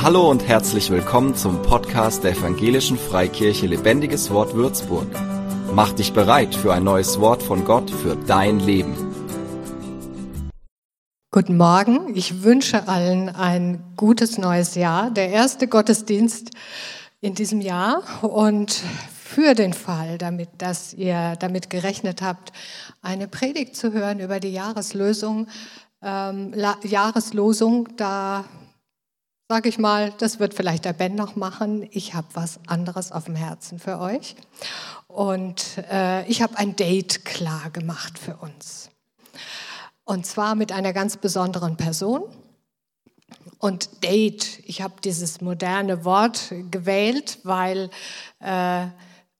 Hallo und herzlich willkommen zum Podcast der Evangelischen Freikirche Lebendiges Wort Würzburg. Mach dich bereit für ein neues Wort von Gott für dein Leben. Guten Morgen, ich wünsche allen ein gutes neues Jahr, der erste Gottesdienst in diesem Jahr und für den Fall, damit, dass ihr damit gerechnet habt, eine Predigt zu hören über die Jahreslösung, ähm, Jahreslosung, da sage ich mal, das wird vielleicht der Ben noch machen. Ich habe was anderes auf dem Herzen für euch. Und äh, ich habe ein Date klar gemacht für uns. Und zwar mit einer ganz besonderen Person. Und Date, ich habe dieses moderne Wort gewählt, weil äh,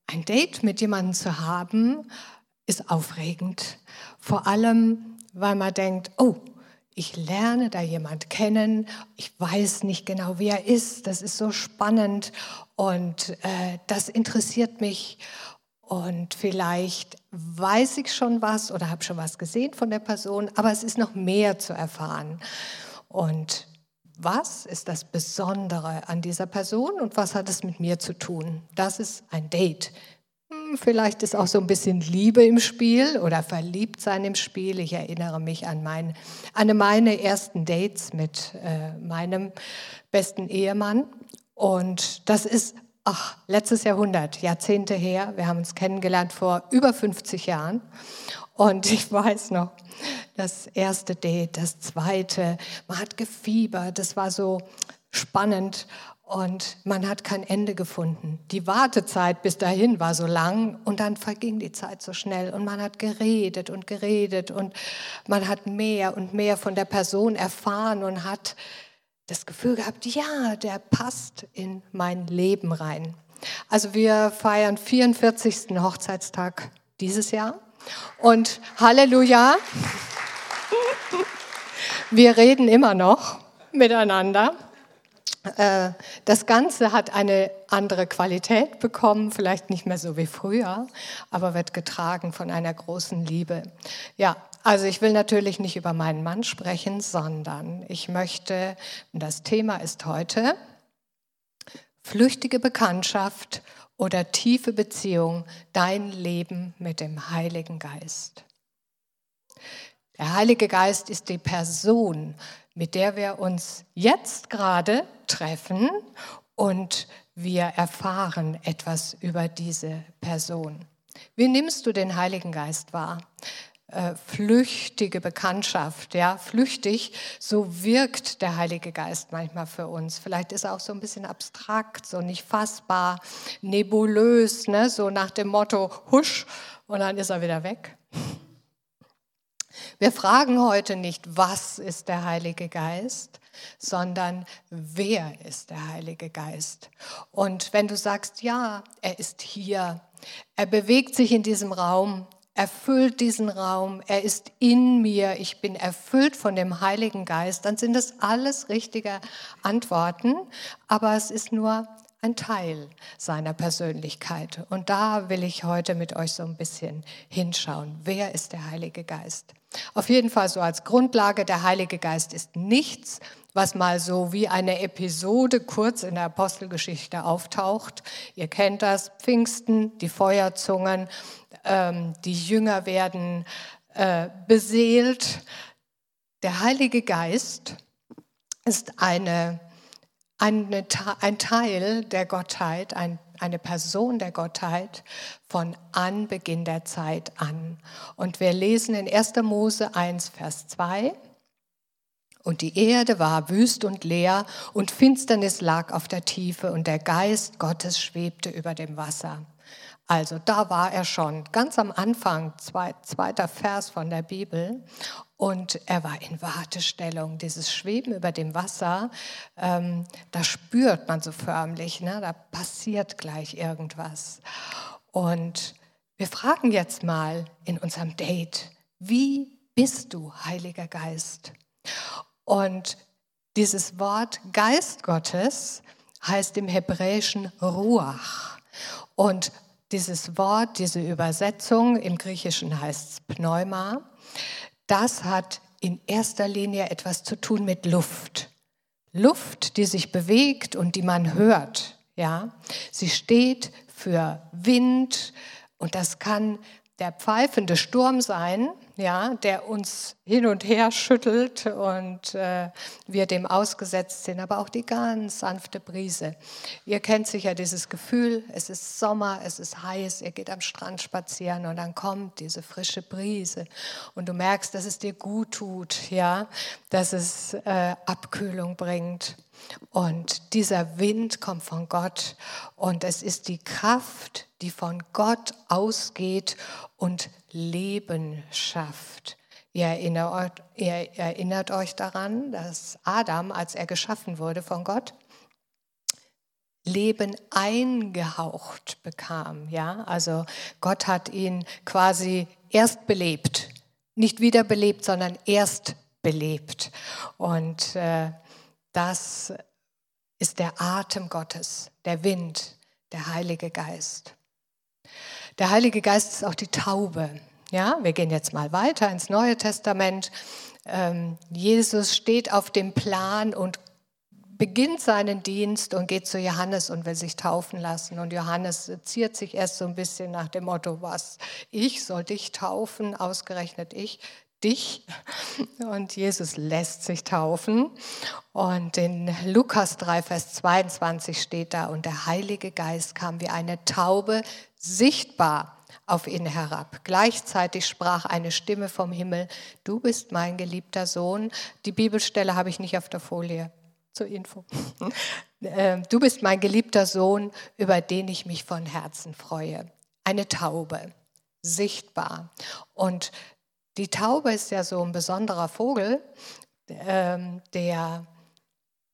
ein Date mit jemandem zu haben, ist aufregend. Vor allem, weil man denkt, oh, ich lerne da jemand kennen, ich weiß nicht genau, wie er ist, das ist so spannend. Und äh, das interessiert mich. Und vielleicht weiß ich schon was oder habe schon was gesehen von der Person, aber es ist noch mehr zu erfahren. Und was ist das Besondere an dieser Person und was hat es mit mir zu tun? Das ist ein Date Vielleicht ist auch so ein bisschen Liebe im Spiel oder Verliebtsein im Spiel. Ich erinnere mich an, mein, an meine ersten Dates mit äh, meinem besten Ehemann. Und das ist ach, letztes Jahrhundert, Jahrzehnte her. Wir haben uns kennengelernt vor über 50 Jahren. Und ich weiß noch, das erste Date, das zweite, man hat gefiebert, das war so spannend und man hat kein Ende gefunden. Die Wartezeit bis dahin war so lang und dann verging die Zeit so schnell und man hat geredet und geredet und man hat mehr und mehr von der Person erfahren und hat das Gefühl gehabt, ja, der passt in mein Leben rein. Also wir feiern 44. Hochzeitstag dieses Jahr und Halleluja, wir reden immer noch miteinander. Äh, das Ganze hat eine andere Qualität bekommen, vielleicht nicht mehr so wie früher, aber wird getragen von einer großen Liebe. Ja, also ich will natürlich nicht über meinen Mann sprechen, sondern ich möchte, das Thema ist heute flüchtige Bekanntschaft oder tiefe Beziehung, dein Leben mit dem Heiligen Geist. Der Heilige Geist ist die Person, mit der wir uns jetzt gerade treffen und wir erfahren etwas über diese Person. Wie nimmst du den Heiligen Geist wahr? Äh, flüchtige Bekanntschaft, ja, flüchtig, so wirkt der Heilige Geist manchmal für uns. Vielleicht ist er auch so ein bisschen abstrakt, so nicht fassbar, nebulös, ne? so nach dem Motto, husch, und dann ist er wieder weg. Wir fragen heute nicht, was ist der Heilige Geist, sondern wer ist der Heilige Geist? Und wenn du sagst, ja, er ist hier, er bewegt sich in diesem Raum, erfüllt diesen Raum, er ist in mir, ich bin erfüllt von dem Heiligen Geist, dann sind das alles richtige Antworten, aber es ist nur ein Teil seiner Persönlichkeit. Und da will ich heute mit euch so ein bisschen hinschauen. Wer ist der Heilige Geist? Auf jeden Fall so als Grundlage, der Heilige Geist ist nichts, was mal so wie eine Episode kurz in der Apostelgeschichte auftaucht. Ihr kennt das, Pfingsten, die Feuerzungen, ähm, die Jünger werden äh, beseelt. Der Heilige Geist ist eine, eine, ein Teil der Gottheit, ein eine Person der Gottheit von Anbeginn der Zeit an. Und wir lesen in 1. Mose 1, Vers 2. Und die Erde war wüst und leer und Finsternis lag auf der Tiefe und der Geist Gottes schwebte über dem Wasser. Also da war er schon, ganz am Anfang, zweiter Vers von der Bibel. Und er war in Wartestellung. Dieses Schweben über dem Wasser, ähm, da spürt man so förmlich, ne? da passiert gleich irgendwas. Und wir fragen jetzt mal in unserem Date, wie bist du, Heiliger Geist? Und dieses Wort Geist Gottes heißt im Hebräischen Ruach. Und dieses Wort, diese Übersetzung, im Griechischen heißt es Pneuma, das hat in erster Linie etwas zu tun mit Luft. Luft, die sich bewegt und die man hört. Ja, sie steht für Wind und das kann der pfeifende Sturm sein, ja, der uns hin und her schüttelt und äh, wir dem ausgesetzt sind, aber auch die ganz sanfte Brise. Ihr kennt sicher dieses Gefühl, es ist Sommer, es ist heiß, ihr geht am Strand spazieren und dann kommt diese frische Brise und du merkst, dass es dir gut tut, ja, dass es äh, Abkühlung bringt. Und dieser Wind kommt von Gott und es ist die Kraft, die von Gott ausgeht und Leben schafft. Ihr erinnert, ihr erinnert euch daran, dass Adam, als er geschaffen wurde von Gott, Leben eingehaucht bekam. Ja, also Gott hat ihn quasi erst belebt, nicht wiederbelebt, sondern erst belebt. Und äh, das ist der Atem Gottes, der Wind, der Heilige Geist. Der Heilige Geist ist auch die Taube. Ja, wir gehen jetzt mal weiter ins Neue Testament. Ähm, Jesus steht auf dem Plan und beginnt seinen Dienst und geht zu Johannes und will sich taufen lassen. Und Johannes ziert sich erst so ein bisschen nach dem Motto, was, ich soll dich taufen, ausgerechnet ich dich. Und Jesus lässt sich taufen. Und in Lukas 3, Vers 22 steht da, und der Heilige Geist kam wie eine Taube sichtbar auf ihn herab. Gleichzeitig sprach eine Stimme vom Himmel, du bist mein geliebter Sohn. Die Bibelstelle habe ich nicht auf der Folie zur Info. Ähm, du bist mein geliebter Sohn, über den ich mich von Herzen freue. Eine Taube, sichtbar. Und die Taube ist ja so ein besonderer Vogel, ähm, der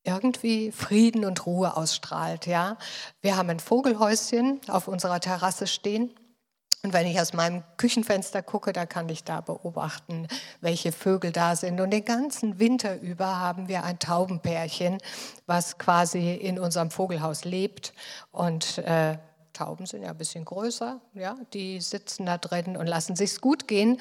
irgendwie Frieden und Ruhe ausstrahlt. Ja? Wir haben ein Vogelhäuschen auf unserer Terrasse stehen. Und wenn ich aus meinem Küchenfenster gucke, da kann ich da beobachten, welche Vögel da sind. Und den ganzen Winter über haben wir ein Taubenpärchen, was quasi in unserem Vogelhaus lebt. Und äh, Tauben sind ja ein bisschen größer, ja, die sitzen da drin und lassen sich's gut gehen.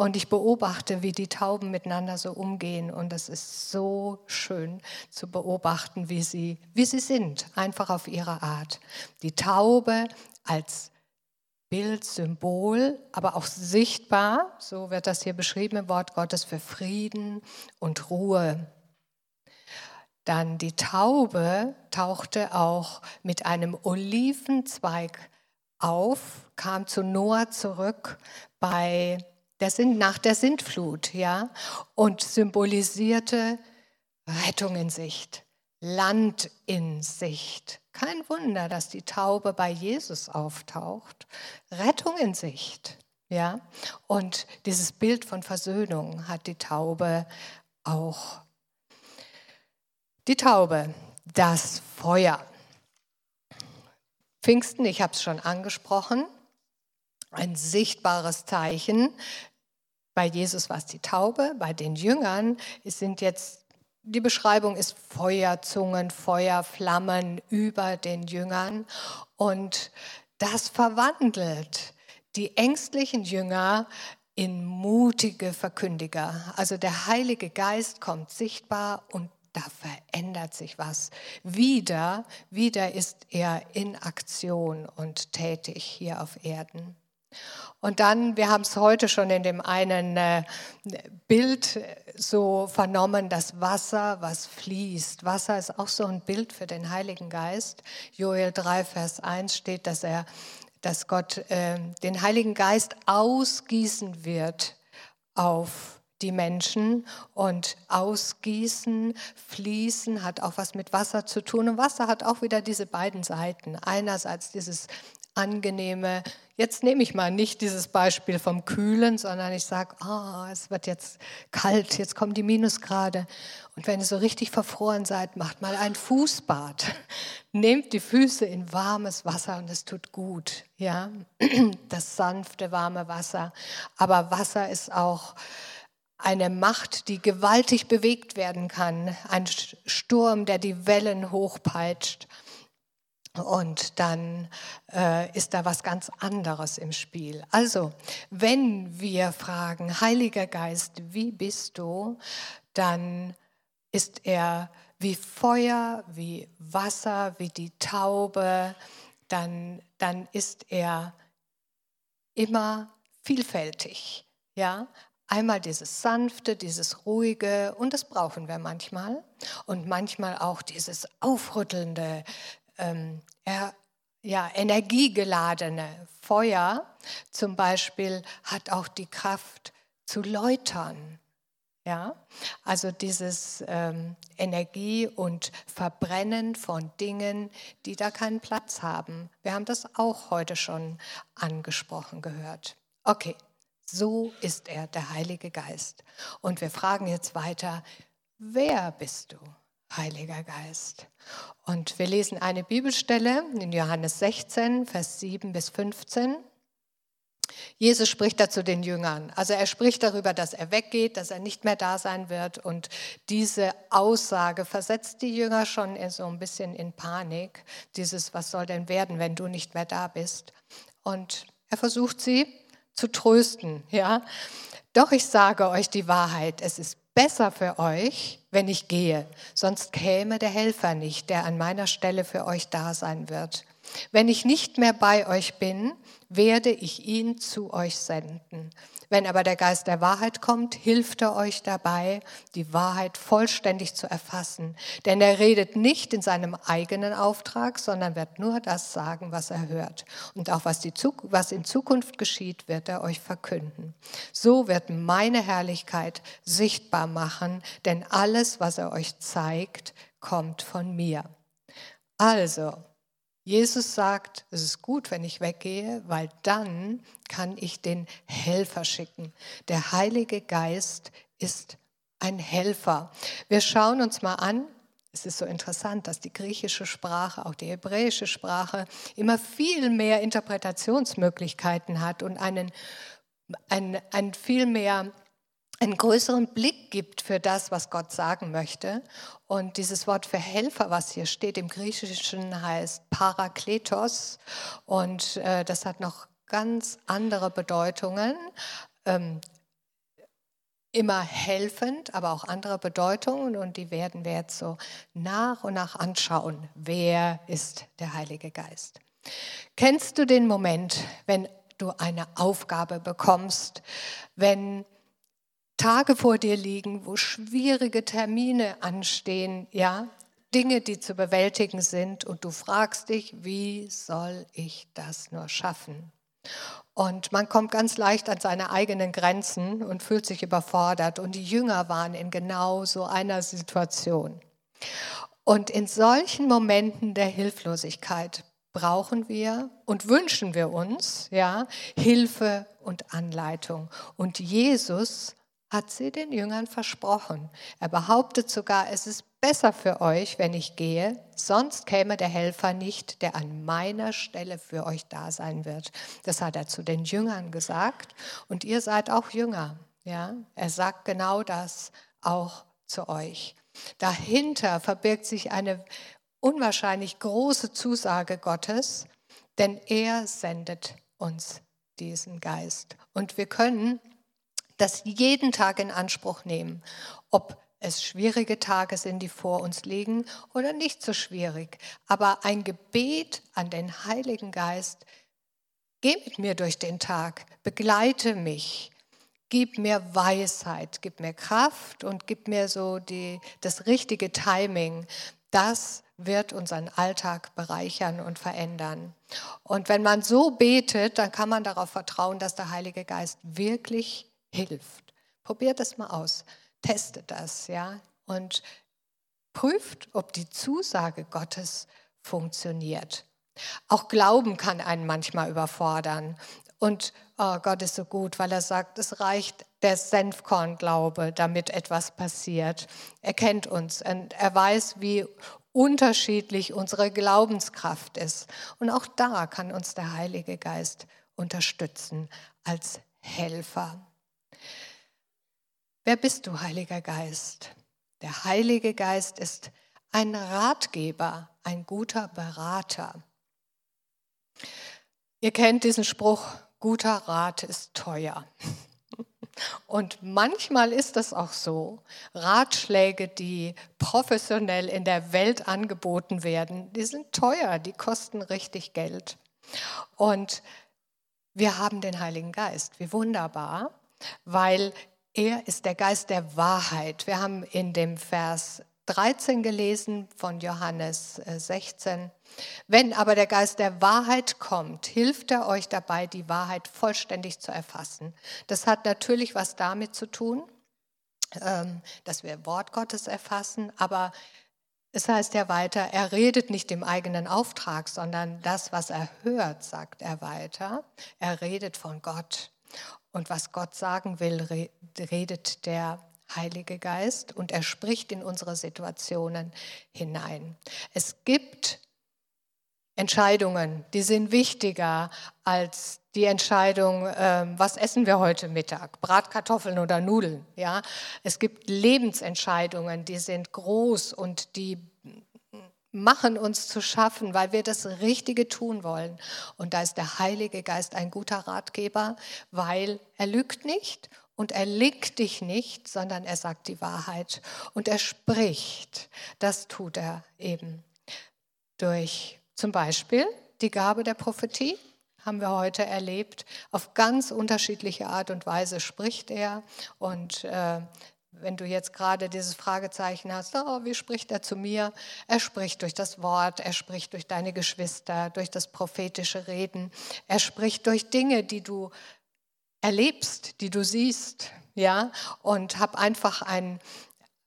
Und ich beobachte, wie die Tauben miteinander so umgehen. Und es ist so schön zu beobachten, wie sie, wie sie sind, einfach auf ihre Art. Die Taube als Bild, Symbol, aber auch sichtbar, so wird das hier beschrieben im Wort Gottes, für Frieden und Ruhe. Dann die Taube tauchte auch mit einem Olivenzweig auf, kam zu Noah zurück bei der Sinn, nach der Sintflut, ja, und symbolisierte Rettung in Sicht, Land in Sicht. Kein Wunder, dass die Taube bei Jesus auftaucht. Rettung in Sicht, ja. Und dieses Bild von Versöhnung hat die Taube auch. Die Taube, das Feuer. Pfingsten, ich habe es schon angesprochen, ein sichtbares Zeichen bei Jesus war es die Taube, bei den Jüngern sind jetzt, die Beschreibung ist Feuerzungen, Feuerflammen über den Jüngern. Und das verwandelt die ängstlichen Jünger in mutige Verkündiger. Also der Heilige Geist kommt sichtbar und da verändert sich was. Wieder, wieder ist er in Aktion und tätig hier auf Erden. Und dann, wir haben es heute schon in dem einen äh, Bild so vernommen, das Wasser, was fließt. Wasser ist auch so ein Bild für den Heiligen Geist. Joel 3, Vers 1 steht, dass er, dass Gott äh, den Heiligen Geist ausgießen wird auf die Menschen und ausgießen, fließen hat auch was mit Wasser zu tun. Und Wasser hat auch wieder diese beiden Seiten. Einerseits dieses angenehme, jetzt nehme ich mal nicht dieses Beispiel vom Kühlen, sondern ich sage, oh, es wird jetzt kalt, jetzt kommen die Minusgrade. Und wenn ihr so richtig verfroren seid, macht mal ein Fußbad. Nehmt die Füße in warmes Wasser und es tut gut. Ja, das sanfte, warme Wasser. Aber Wasser ist auch eine Macht, die gewaltig bewegt werden kann. Ein Sturm, der die Wellen hochpeitscht. Und dann äh, ist da was ganz anderes im Spiel. Also, wenn wir fragen, Heiliger Geist, wie bist du, dann ist er wie Feuer, wie Wasser, wie die Taube, dann, dann ist er immer vielfältig. Ja? Einmal dieses sanfte, dieses ruhige und das brauchen wir manchmal. Und manchmal auch dieses aufrüttelnde, ähm, ja, energiegeladene Feuer zum Beispiel hat auch die Kraft zu läutern. Ja, also dieses ähm, Energie und Verbrennen von Dingen, die da keinen Platz haben. Wir haben das auch heute schon angesprochen gehört. Okay, so ist er, der Heilige Geist. Und wir fragen jetzt weiter, wer bist du? Heiliger Geist. Und wir lesen eine Bibelstelle in Johannes 16, Vers 7 bis 15. Jesus spricht dazu den Jüngern. Also er spricht darüber, dass er weggeht, dass er nicht mehr da sein wird. Und diese Aussage versetzt die Jünger schon so ein bisschen in Panik. Dieses, was soll denn werden, wenn du nicht mehr da bist? Und er versucht sie zu trösten. Ja, doch ich sage euch die Wahrheit. Es ist besser für euch, wenn ich gehe, sonst käme der Helfer nicht, der an meiner Stelle für euch da sein wird. Wenn ich nicht mehr bei euch bin, werde ich ihn zu euch senden. Wenn aber der Geist der Wahrheit kommt, hilft er euch dabei, die Wahrheit vollständig zu erfassen. Denn er redet nicht in seinem eigenen Auftrag, sondern wird nur das sagen, was er hört. Und auch was, was in Zukunft geschieht, wird er euch verkünden. So wird meine Herrlichkeit sichtbar machen, denn alles, was er euch zeigt, kommt von mir. Also, Jesus sagt, es ist gut, wenn ich weggehe, weil dann kann ich den Helfer schicken. Der Heilige Geist ist ein Helfer. Wir schauen uns mal an, es ist so interessant, dass die griechische Sprache, auch die hebräische Sprache, immer viel mehr Interpretationsmöglichkeiten hat und einen, ein, ein viel mehr einen größeren Blick gibt für das, was Gott sagen möchte. Und dieses Wort für Helfer, was hier steht im Griechischen, heißt Parakletos. Und äh, das hat noch ganz andere Bedeutungen. Ähm, immer helfend, aber auch andere Bedeutungen. Und die werden wir jetzt so nach und nach anschauen. Wer ist der Heilige Geist? Kennst du den Moment, wenn du eine Aufgabe bekommst, wenn Tage vor dir liegen, wo schwierige Termine anstehen, ja, Dinge, die zu bewältigen sind und du fragst dich, wie soll ich das nur schaffen? Und man kommt ganz leicht an seine eigenen Grenzen und fühlt sich überfordert. Und die Jünger waren in genau so einer Situation. Und in solchen Momenten der Hilflosigkeit brauchen wir und wünschen wir uns ja, Hilfe und Anleitung. Und Jesus hat sie den Jüngern versprochen. Er behauptet sogar, es ist besser für euch, wenn ich gehe, sonst käme der Helfer nicht, der an meiner Stelle für euch da sein wird. Das hat er zu den Jüngern gesagt und ihr seid auch Jünger. Ja? Er sagt genau das auch zu euch. Dahinter verbirgt sich eine unwahrscheinlich große Zusage Gottes, denn er sendet uns diesen Geist. Und wir können das jeden Tag in Anspruch nehmen, ob es schwierige Tage sind, die vor uns liegen oder nicht so schwierig. Aber ein Gebet an den Heiligen Geist, geh mit mir durch den Tag, begleite mich, gib mir Weisheit, gib mir Kraft und gib mir so die, das richtige Timing. Das wird unseren Alltag bereichern und verändern. Und wenn man so betet, dann kann man darauf vertrauen, dass der Heilige Geist wirklich hilft. Probiert das mal aus, testet das, ja, und prüft, ob die Zusage Gottes funktioniert. Auch Glauben kann einen manchmal überfordern. Und oh, Gott ist so gut, weil er sagt, es reicht der Senfkornglaube, damit etwas passiert. Er kennt uns und er weiß, wie unterschiedlich unsere Glaubenskraft ist. Und auch da kann uns der Heilige Geist unterstützen als Helfer. Wer bist du, Heiliger Geist? Der Heilige Geist ist ein Ratgeber, ein guter Berater. Ihr kennt diesen Spruch, guter Rat ist teuer. Und manchmal ist das auch so. Ratschläge, die professionell in der Welt angeboten werden, die sind teuer, die kosten richtig Geld. Und wir haben den Heiligen Geist. Wie wunderbar, weil er ist der Geist der Wahrheit. Wir haben in dem Vers 13 gelesen von Johannes 16. Äh, Wenn aber der Geist der Wahrheit kommt, hilft er euch dabei, die Wahrheit vollständig zu erfassen. Das hat natürlich was damit zu tun, ähm, dass wir Wort Gottes erfassen, aber es heißt ja weiter, er redet nicht im eigenen Auftrag, sondern das, was er hört, sagt er weiter. Er redet von Gott. Und was Gott sagen will, redet der Heilige Geist und er spricht in unsere Situationen hinein. Es gibt Entscheidungen, die sind wichtiger als die Entscheidung, äh, was essen wir heute Mittag, Bratkartoffeln oder Nudeln. Ja, es gibt Lebensentscheidungen, die sind groß und die machen uns zu schaffen, weil wir das Richtige tun wollen. Und da ist der Heilige Geist ein guter Ratgeber, weil er lügt nicht und er legt dich nicht, sondern er sagt die Wahrheit und er spricht. Das tut er eben durch zum Beispiel die Gabe der Prophetie haben wir heute erlebt. Auf ganz unterschiedliche Art und Weise spricht er. Und äh, wenn du jetzt gerade dieses Fragezeichen hast, oh, wie spricht er zu mir? Er spricht durch das Wort, er spricht durch deine Geschwister, durch das prophetische Reden. Er spricht durch Dinge, die du erlebst, die du siehst, ja, und hab einfach ein,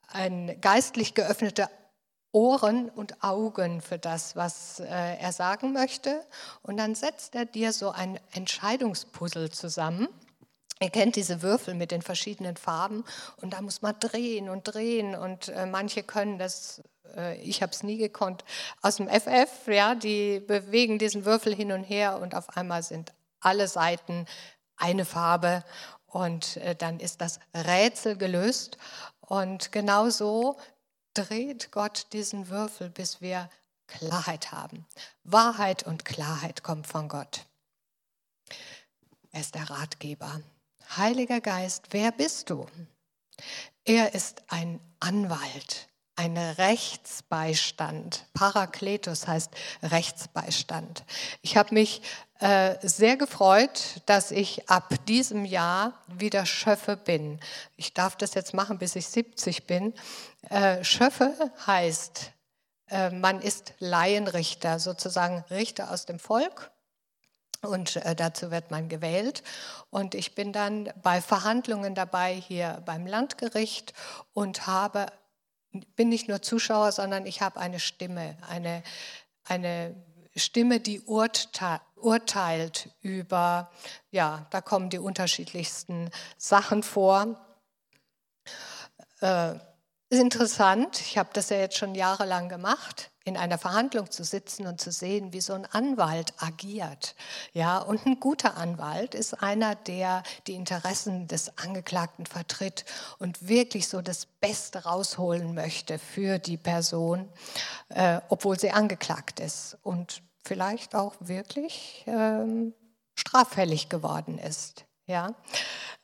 ein geistlich geöffnete Ohren und Augen für das, was äh, er sagen möchte. Und dann setzt er dir so ein Entscheidungspuzzle zusammen. Ihr kennt diese Würfel mit den verschiedenen Farben und da muss man drehen und drehen und äh, manche können das, äh, ich habe es nie gekonnt, aus dem FF, ja, die bewegen diesen Würfel hin und her und auf einmal sind alle Seiten eine Farbe und äh, dann ist das Rätsel gelöst. Und genauso dreht Gott diesen Würfel, bis wir Klarheit haben. Wahrheit und Klarheit kommt von Gott. Er ist der Ratgeber. Heiliger Geist, wer bist du? Er ist ein Anwalt ein Rechtsbeistand. Parakletos heißt Rechtsbeistand. Ich habe mich äh, sehr gefreut, dass ich ab diesem Jahr wieder Schöffe bin. Ich darf das jetzt machen, bis ich 70 bin. Äh, Schöffe heißt, äh, man ist Laienrichter, sozusagen Richter aus dem Volk. Und äh, dazu wird man gewählt. Und ich bin dann bei Verhandlungen dabei hier beim Landgericht und habe bin nicht nur Zuschauer, sondern ich habe eine Stimme, eine, eine Stimme, die urteilt über, ja, da kommen die unterschiedlichsten Sachen vor. Äh, ist interessant, ich habe das ja jetzt schon jahrelang gemacht in einer Verhandlung zu sitzen und zu sehen, wie so ein Anwalt agiert. Ja, und ein guter Anwalt ist einer, der die Interessen des Angeklagten vertritt und wirklich so das Beste rausholen möchte für die Person, äh, obwohl sie angeklagt ist und vielleicht auch wirklich ähm, straffällig geworden ist. Ja.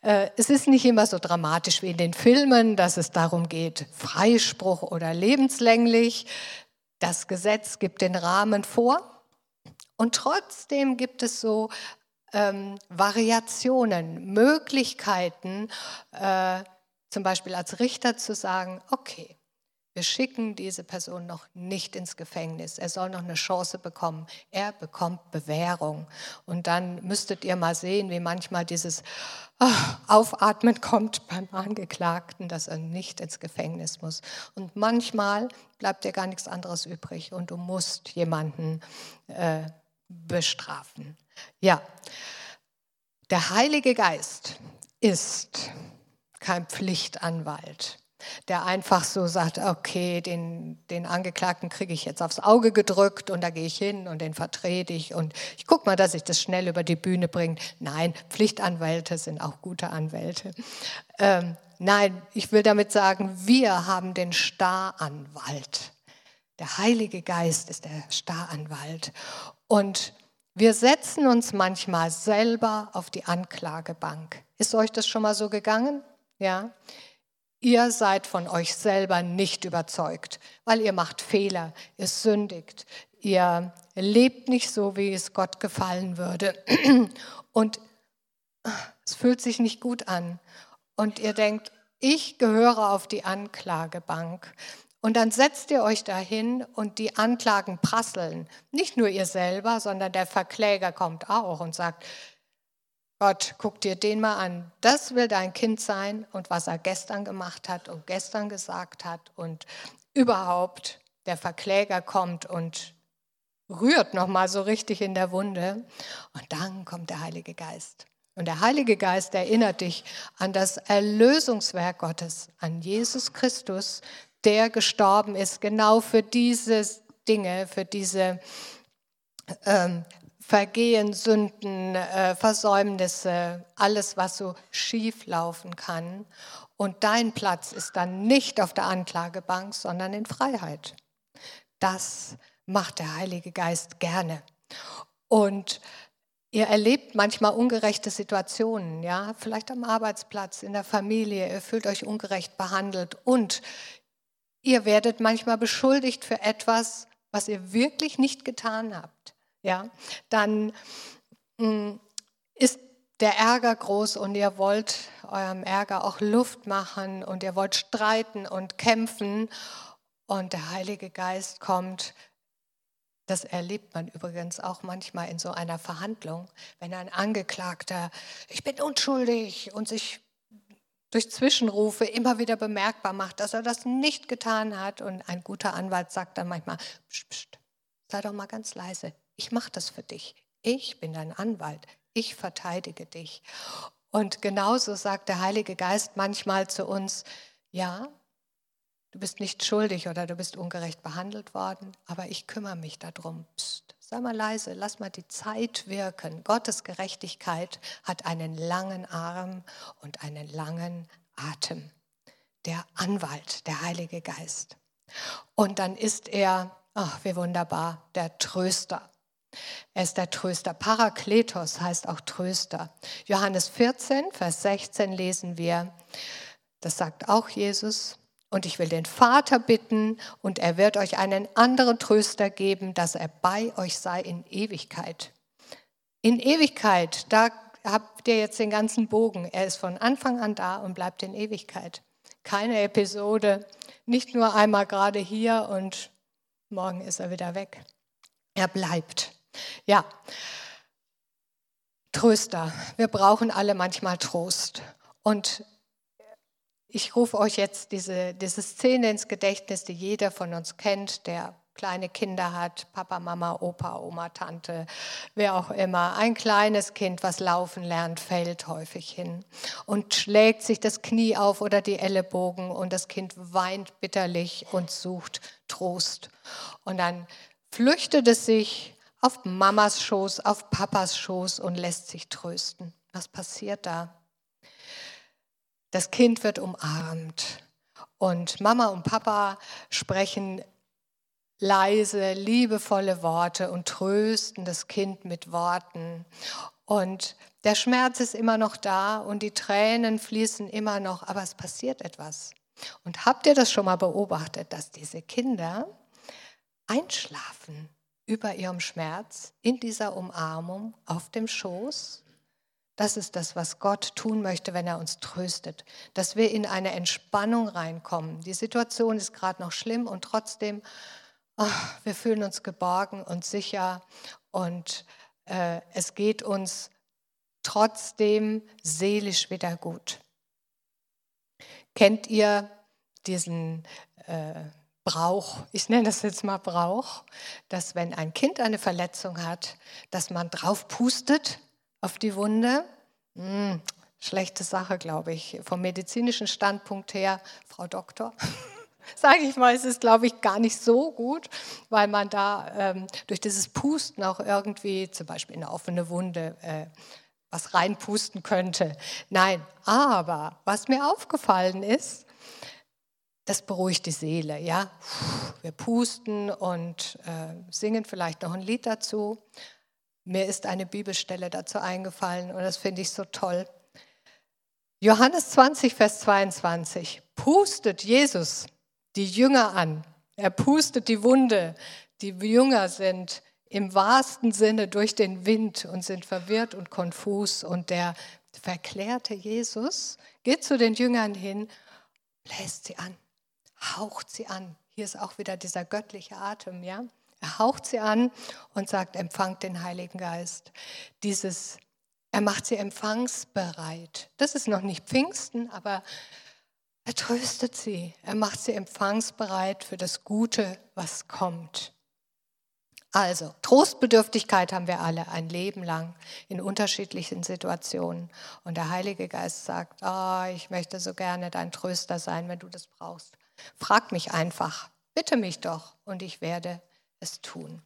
Äh, es ist nicht immer so dramatisch wie in den Filmen, dass es darum geht, Freispruch oder lebenslänglich. Das Gesetz gibt den Rahmen vor und trotzdem gibt es so ähm, Variationen, Möglichkeiten, äh, zum Beispiel als Richter zu sagen, okay, wir schicken diese Person noch nicht ins Gefängnis. Er soll noch eine Chance bekommen. Er bekommt Bewährung. Und dann müsstet ihr mal sehen, wie manchmal dieses oh, Aufatmen kommt beim Angeklagten, dass er nicht ins Gefängnis muss. Und manchmal bleibt dir gar nichts anderes übrig und du musst jemanden äh, bestrafen. Ja, der Heilige Geist ist kein Pflichtanwalt der einfach so sagt, okay, den, den Angeklagten kriege ich jetzt aufs Auge gedrückt und da gehe ich hin und den vertrete ich und ich gucke mal, dass ich das schnell über die Bühne bringe. Nein, Pflichtanwälte sind auch gute Anwälte. Ähm, nein, ich will damit sagen, wir haben den Staranwalt. Der Heilige Geist ist der Staranwalt. Und Wir setzen uns manchmal selber auf die Anklagebank. Ist euch das schon mal so gegangen? Ja. Ihr seid von euch selber nicht überzeugt, weil ihr macht Fehler, ihr sündigt, ihr lebt nicht so, wie es Gott gefallen würde. Und es fühlt sich nicht gut an. Und ihr denkt, ich gehöre auf die Anklagebank. Und dann setzt ihr euch dahin und die Anklagen prasseln. Nicht nur ihr selber, sondern der Verkläger kommt auch und sagt, Gott, guck dir den mal an. Das will dein Kind sein und was er gestern gemacht hat und gestern gesagt hat und überhaupt der Verkläger kommt und rührt noch mal so richtig in der Wunde und dann kommt der Heilige Geist. Und der Heilige Geist erinnert dich an das Erlösungswerk Gottes, an Jesus Christus, der gestorben ist, genau für diese Dinge, für diese ähm, Vergehen, Sünden, äh, Versäumnisse, alles, was so schief laufen kann. Und dein Platz ist dann nicht auf der Anklagebank, sondern in Freiheit. Das macht der Heilige Geist gerne. Und ihr erlebt manchmal ungerechte Situationen, ja, vielleicht am Arbeitsplatz, in der Familie, ihr fühlt euch ungerecht behandelt und ihr werdet manchmal beschuldigt für etwas, was ihr wirklich nicht getan habt ja, dann mm, ist der Ärger groß und ihr wollt eurem Ärger auch Luft machen und ihr wollt streiten und kämpfen und der Heilige Geist kommt. Das erlebt man übrigens auch manchmal in so einer Verhandlung, wenn ein Angeklagter, ich bin unschuldig und sich durch Zwischenrufe immer wieder bemerkbar macht, dass er das nicht getan hat. Und ein guter Anwalt sagt dann manchmal, pst, pst, sei doch mal ganz leise, ich mache das für dich. Ich bin dein Anwalt. Ich verteidige dich. Und genauso sagt der Heilige Geist manchmal zu uns, ja, du bist nicht schuldig oder du bist ungerecht behandelt worden, aber ich kümmere mich darum. Psst, sei mal leise, lass mal die Zeit wirken. Gottes Gerechtigkeit hat einen langen Arm und einen langen Atem. Der Anwalt, der Heilige Geist. Und dann ist er, ach, wie wunderbar, der Tröster. Er ist der Tröster. Parakletos heißt auch Tröster. Johannes 14, Vers 16 lesen wir, das sagt auch Jesus, und ich will den Vater bitten, und er wird euch einen anderen Tröster geben, dass er bei euch sei in Ewigkeit. In Ewigkeit, da habt ihr jetzt den ganzen Bogen. Er ist von Anfang an da und bleibt in Ewigkeit. Keine Episode, nicht nur einmal gerade hier und morgen ist er wieder weg. Er bleibt. Ja, Tröster. Wir brauchen alle manchmal Trost. Und ich rufe euch jetzt diese, diese Szene ins Gedächtnis, die jeder von uns kennt, der kleine Kinder hat, Papa, Mama, Opa, Oma, Tante, wer auch immer. Ein kleines Kind, was laufen lernt, fällt häufig hin und schlägt sich das Knie auf oder die Ellenbogen und das Kind weint bitterlich und sucht Trost. Und dann flüchtet es sich auf Mamas Schoß, auf Papas Schoß und lässt sich trösten. Was passiert da? Das Kind wird umarmt und Mama und Papa sprechen leise, liebevolle Worte und trösten das Kind mit Worten. Und der Schmerz ist immer noch da und die Tränen fließen immer noch, aber es passiert etwas. Und habt ihr das schon mal beobachtet, dass diese Kinder einschlafen? Über ihrem Schmerz, in dieser Umarmung, auf dem Schoß. Das ist das, was Gott tun möchte, wenn er uns tröstet, dass wir in eine Entspannung reinkommen. Die Situation ist gerade noch schlimm und trotzdem, oh, wir fühlen uns geborgen und sicher und äh, es geht uns trotzdem seelisch wieder gut. Kennt ihr diesen äh, Brauch, ich nenne das jetzt mal Brauch, dass wenn ein Kind eine Verletzung hat, dass man drauf pustet auf die Wunde. Hm, schlechte Sache, glaube ich. Vom medizinischen Standpunkt her, Frau Doktor, sage ich mal, es ist, glaube ich, gar nicht so gut, weil man da ähm, durch dieses Pusten auch irgendwie zum Beispiel in eine offene Wunde äh, was reinpusten könnte. Nein, aber was mir aufgefallen ist, das beruhigt die Seele. Ja? Wir pusten und äh, singen vielleicht noch ein Lied dazu. Mir ist eine Bibelstelle dazu eingefallen und das finde ich so toll. Johannes 20, Vers 22. Pustet Jesus die Jünger an. Er pustet die Wunde. Die Jünger sind im wahrsten Sinne durch den Wind und sind verwirrt und konfus. Und der verklärte Jesus geht zu den Jüngern hin, bläst sie an, haucht sie an. Hier ist auch wieder dieser göttliche Atem, ja. Er haucht sie an und sagt, empfangt den Heiligen Geist. Dieses, er macht sie empfangsbereit. Das ist noch nicht Pfingsten, aber er tröstet sie. Er macht sie empfangsbereit für das Gute, was kommt. Also, Trostbedürftigkeit haben wir alle ein Leben lang in unterschiedlichen Situationen. Und der Heilige Geist sagt, oh, ich möchte so gerne dein Tröster sein, wenn du das brauchst. Frag mich einfach, bitte mich doch und ich werde es tun.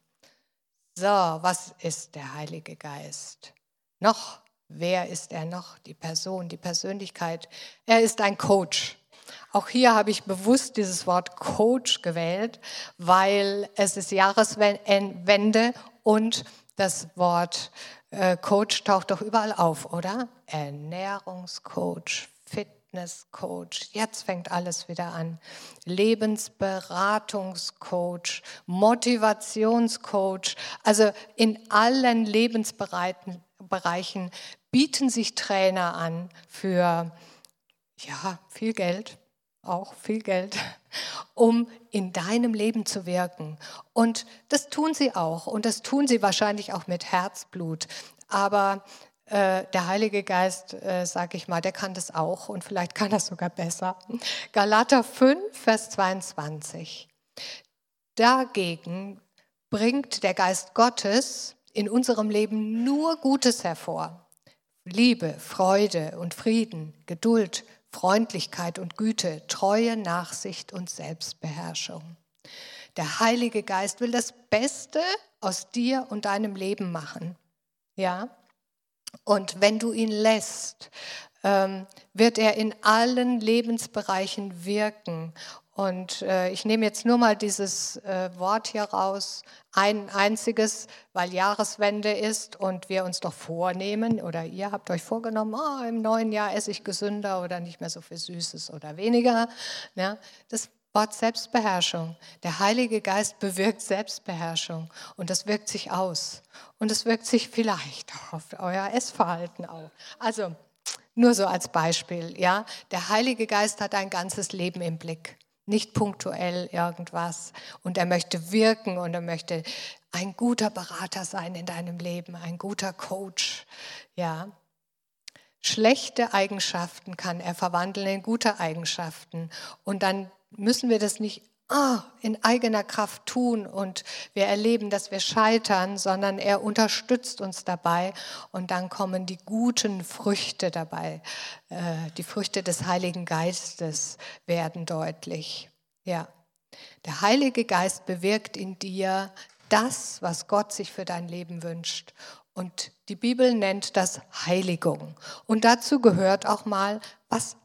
So, was ist der Heilige Geist? Noch, wer ist er noch? Die Person, die Persönlichkeit. Er ist ein Coach. Auch hier habe ich bewusst dieses Wort Coach gewählt, weil es ist Jahreswende und das Wort äh, Coach taucht doch überall auf, oder? Ernährungscoach, Fitnesscoach, jetzt fängt alles wieder an. Lebensberatungscoach, Motivationscoach, also in allen Lebensbereichen bieten sich Trainer an für ja, viel Geld, auch viel Geld, um in deinem Leben zu wirken. Und das tun sie auch und das tun sie wahrscheinlich auch mit Herzblut. Aber äh, der Heilige Geist, äh, sage ich mal, der kann das auch und vielleicht kann das sogar besser. Galater 5, Vers 22. Dagegen bringt der Geist Gottes in unserem Leben nur Gutes hervor. Liebe, Freude und Frieden, Geduld, Freundlichkeit und Güte, Treue, Nachsicht und Selbstbeherrschung. Der Heilige Geist will das Beste aus dir und deinem Leben machen. Ja? Und wenn du ihn lässt, ähm, wird er in allen Lebensbereichen wirken und äh, ich nehme jetzt nur mal dieses äh, Wort hier raus, ein einziges, weil Jahreswende ist und wir uns doch vornehmen oder ihr habt euch vorgenommen, oh, im neuen Jahr esse ich gesünder oder nicht mehr so viel Süßes oder weniger. Ja, das Wort Selbstbeherrschung. Der Heilige Geist bewirkt Selbstbeherrschung und das wirkt sich aus. Und es wirkt sich vielleicht auf euer Essverhalten auf. Also nur so als Beispiel, ja. Der Heilige Geist hat ein ganzes Leben im Blick nicht punktuell irgendwas. Und er möchte wirken und er möchte ein guter Berater sein in deinem Leben, ein guter Coach. Ja. Schlechte Eigenschaften kann er verwandeln in gute Eigenschaften. Und dann müssen wir das nicht ah, in eigener Kraft tun und wir erleben, dass wir scheitern, sondern er unterstützt uns dabei und dann kommen die guten Früchte dabei. Äh, die Früchte des Heiligen Geistes werden deutlich. Ja, der Heilige Geist bewirkt in dir das, was Gott sich für dein Leben wünscht. Und die Bibel nennt das Heiligung. Und dazu gehört auch mal was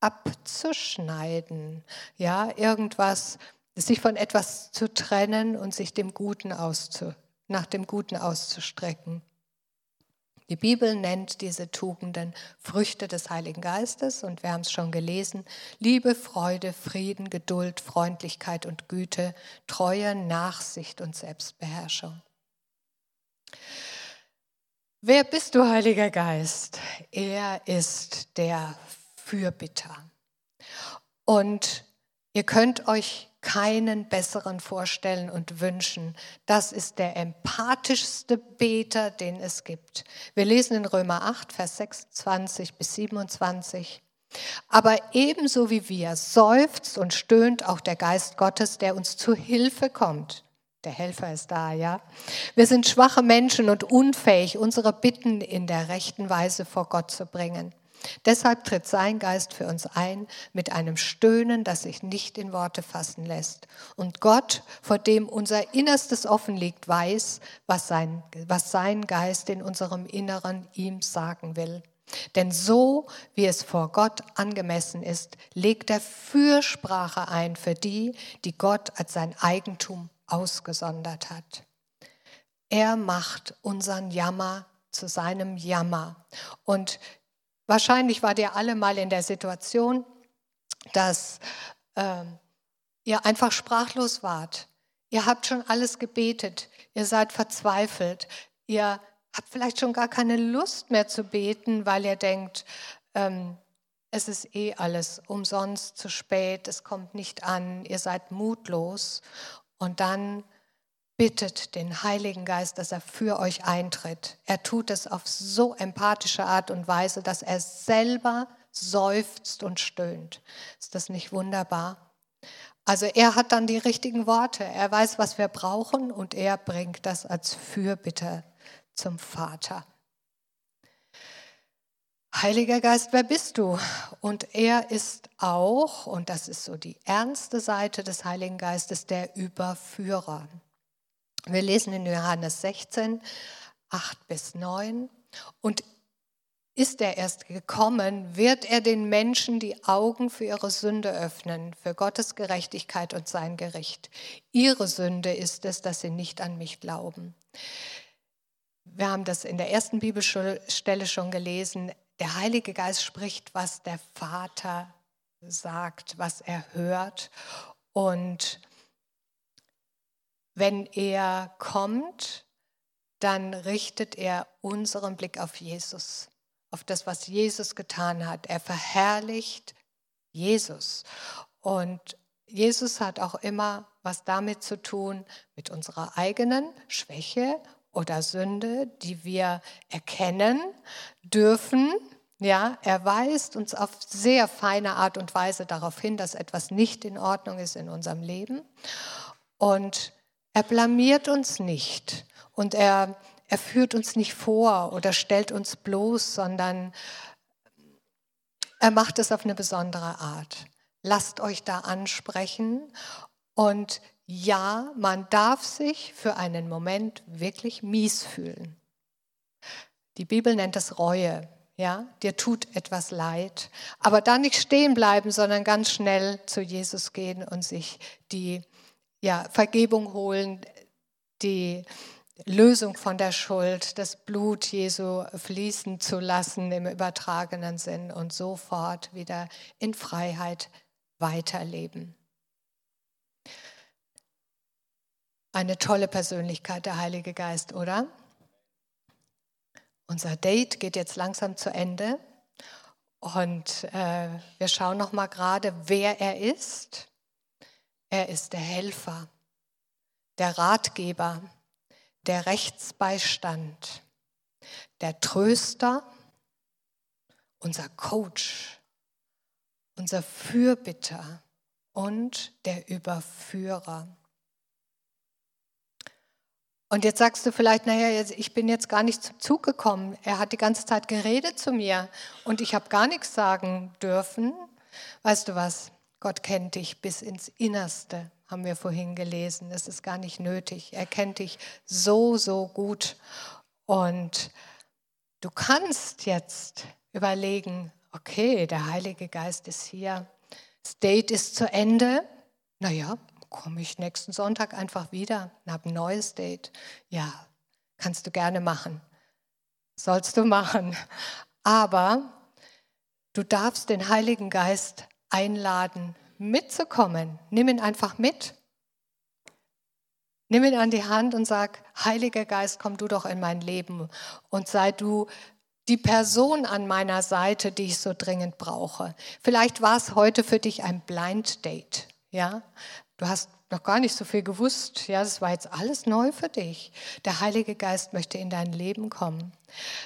abzuschneiden. Ja, irgendwas sich von etwas zu trennen und sich dem Guten auszu, nach dem Guten auszustrecken. Die Bibel nennt diese Tugenden Früchte des Heiligen Geistes und wir haben es schon gelesen. Liebe, Freude, Frieden, Geduld, Freundlichkeit und Güte, Treue, Nachsicht und Selbstbeherrschung. Wer bist du, Heiliger Geist? Er ist der Fürbitter. Und ihr könnt euch keinen besseren vorstellen und wünschen. Das ist der empathischste Beter, den es gibt. Wir lesen in Römer 8, Vers 26 bis 27. Aber ebenso wie wir seufzt und stöhnt auch der Geist Gottes, der uns zu Hilfe kommt. Der Helfer ist da, ja. Wir sind schwache Menschen und unfähig, unsere Bitten in der rechten Weise vor Gott zu bringen. Deshalb tritt sein Geist für uns ein mit einem Stöhnen, das sich nicht in Worte fassen lässt. Und Gott, vor dem unser Innerstes offen liegt, weiß, was sein, was sein Geist in unserem Inneren ihm sagen will. Denn so, wie es vor Gott angemessen ist, legt er Fürsprache ein für die, die Gott als sein Eigentum ausgesondert hat. Er macht unseren Jammer zu seinem Jammer. Und wahrscheinlich wart ihr alle mal in der Situation, dass äh, ihr einfach sprachlos wart. Ihr habt schon alles gebetet, ihr seid verzweifelt, ihr habt vielleicht schon gar keine Lust mehr zu beten, weil ihr denkt, ähm, es ist eh alles umsonst zu spät, es kommt nicht an, ihr seid mutlos. Und dann bittet den Heiligen Geist, dass er für euch eintritt. Er tut es auf so empathische Art und Weise, dass er selber seufzt und stöhnt. Ist das nicht wunderbar? Also er hat dann die richtigen Worte. Er weiß, was wir brauchen und er bringt das als Fürbitte zum Vater. Heiliger Geist, wer bist du? Und er ist auch, und das ist so die ernste Seite des Heiligen Geistes, der Überführer. Wir lesen in Johannes 16, 8 bis 9. Und ist er erst gekommen, wird er den Menschen die Augen für ihre Sünde öffnen, für Gottes Gerechtigkeit und sein Gericht. Ihre Sünde ist es, dass sie nicht an mich glauben. Wir haben das in der ersten Bibelstelle schon gelesen. Der Heilige Geist spricht, was der Vater sagt, was er hört. Und wenn er kommt, dann richtet er unseren Blick auf Jesus auf das, was Jesus getan hat. Er verherrlicht Jesus. Und Jesus hat auch immer was damit zu tun, mit unserer eigenen Schwäche oder Sünde, die wir erkennen dürfen. Ja, er weist uns auf sehr feine Art und Weise darauf hin, dass etwas nicht in Ordnung ist in unserem Leben. Und er blamiert uns nicht. Und er er führt uns nicht vor oder stellt uns bloß, sondern er macht es auf eine besondere Art. Lasst euch da ansprechen und ja, man darf sich für einen Moment wirklich mies fühlen. Die Bibel nennt es Reue. Ja, dir tut etwas leid, aber da nicht stehen bleiben, sondern ganz schnell zu Jesus gehen und sich die ja, Vergebung holen, die Lösung von der Schuld, das Blut Jesu fließen zu lassen im übertragenen Sinn und sofort wieder in Freiheit weiterleben. Eine tolle Persönlichkeit, der Heilige Geist, oder? Unser Date geht jetzt langsam zu Ende und äh, wir schauen noch mal gerade, wer er ist. Er ist der Helfer, der Ratgeber, der Rechtsbeistand, der Tröster, unser Coach, unser Fürbitter und der Überführer. Und jetzt sagst du vielleicht, naja, ich bin jetzt gar nicht zum Zug gekommen. Er hat die ganze Zeit geredet zu mir und ich habe gar nichts sagen dürfen. Weißt du was? Gott kennt dich bis ins Innerste haben wir vorhin gelesen. Es ist gar nicht nötig. Er kennt dich so, so gut. Und du kannst jetzt überlegen, okay, der Heilige Geist ist hier. Das Date ist zu Ende. Naja, komme ich nächsten Sonntag einfach wieder und habe ein neues Date. Ja, kannst du gerne machen. Sollst du machen. Aber du darfst den Heiligen Geist einladen, mitzukommen. Nimm ihn einfach mit. Nimm ihn an die Hand und sag, Heiliger Geist, komm du doch in mein Leben und sei du die Person an meiner Seite, die ich so dringend brauche. Vielleicht war es heute für dich ein Blind Date. Ja? Du hast noch gar nicht so viel gewusst. Ja, das war jetzt alles neu für dich. Der Heilige Geist möchte in dein Leben kommen.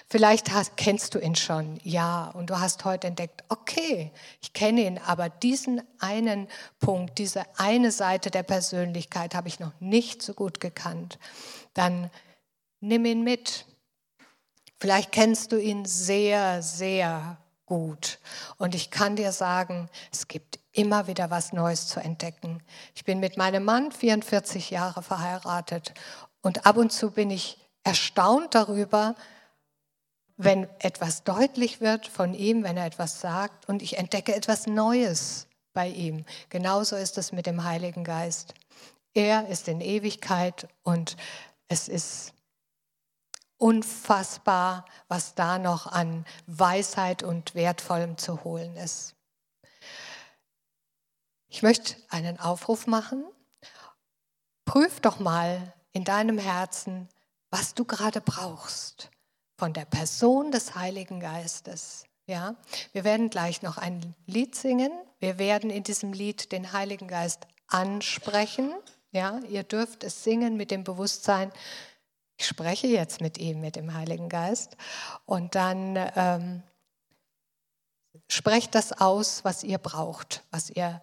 Vielleicht hast, kennst du ihn schon, ja, und du hast heute entdeckt, okay, ich kenne ihn, aber diesen einen Punkt, diese eine Seite der Persönlichkeit habe ich noch nicht so gut gekannt. Dann nimm ihn mit. Vielleicht kennst du ihn sehr, sehr gut. Und ich kann dir sagen, es gibt immer wieder was Neues zu entdecken. Ich bin mit meinem Mann 44 Jahre verheiratet und ab und zu bin ich erstaunt darüber, wenn etwas deutlich wird von ihm, wenn er etwas sagt und ich entdecke etwas Neues bei ihm. Genauso ist es mit dem Heiligen Geist. Er ist in Ewigkeit und es ist unfassbar, was da noch an Weisheit und Wertvollem zu holen ist. Ich möchte einen Aufruf machen. Prüf doch mal in deinem Herzen, was du gerade brauchst von der Person des Heiligen Geistes. Ja, wir werden gleich noch ein Lied singen. Wir werden in diesem Lied den Heiligen Geist ansprechen. Ja, ihr dürft es singen mit dem Bewusstsein, ich spreche jetzt mit ihm, mit dem Heiligen Geist. Und dann ähm, sprecht das aus, was ihr braucht, was ihr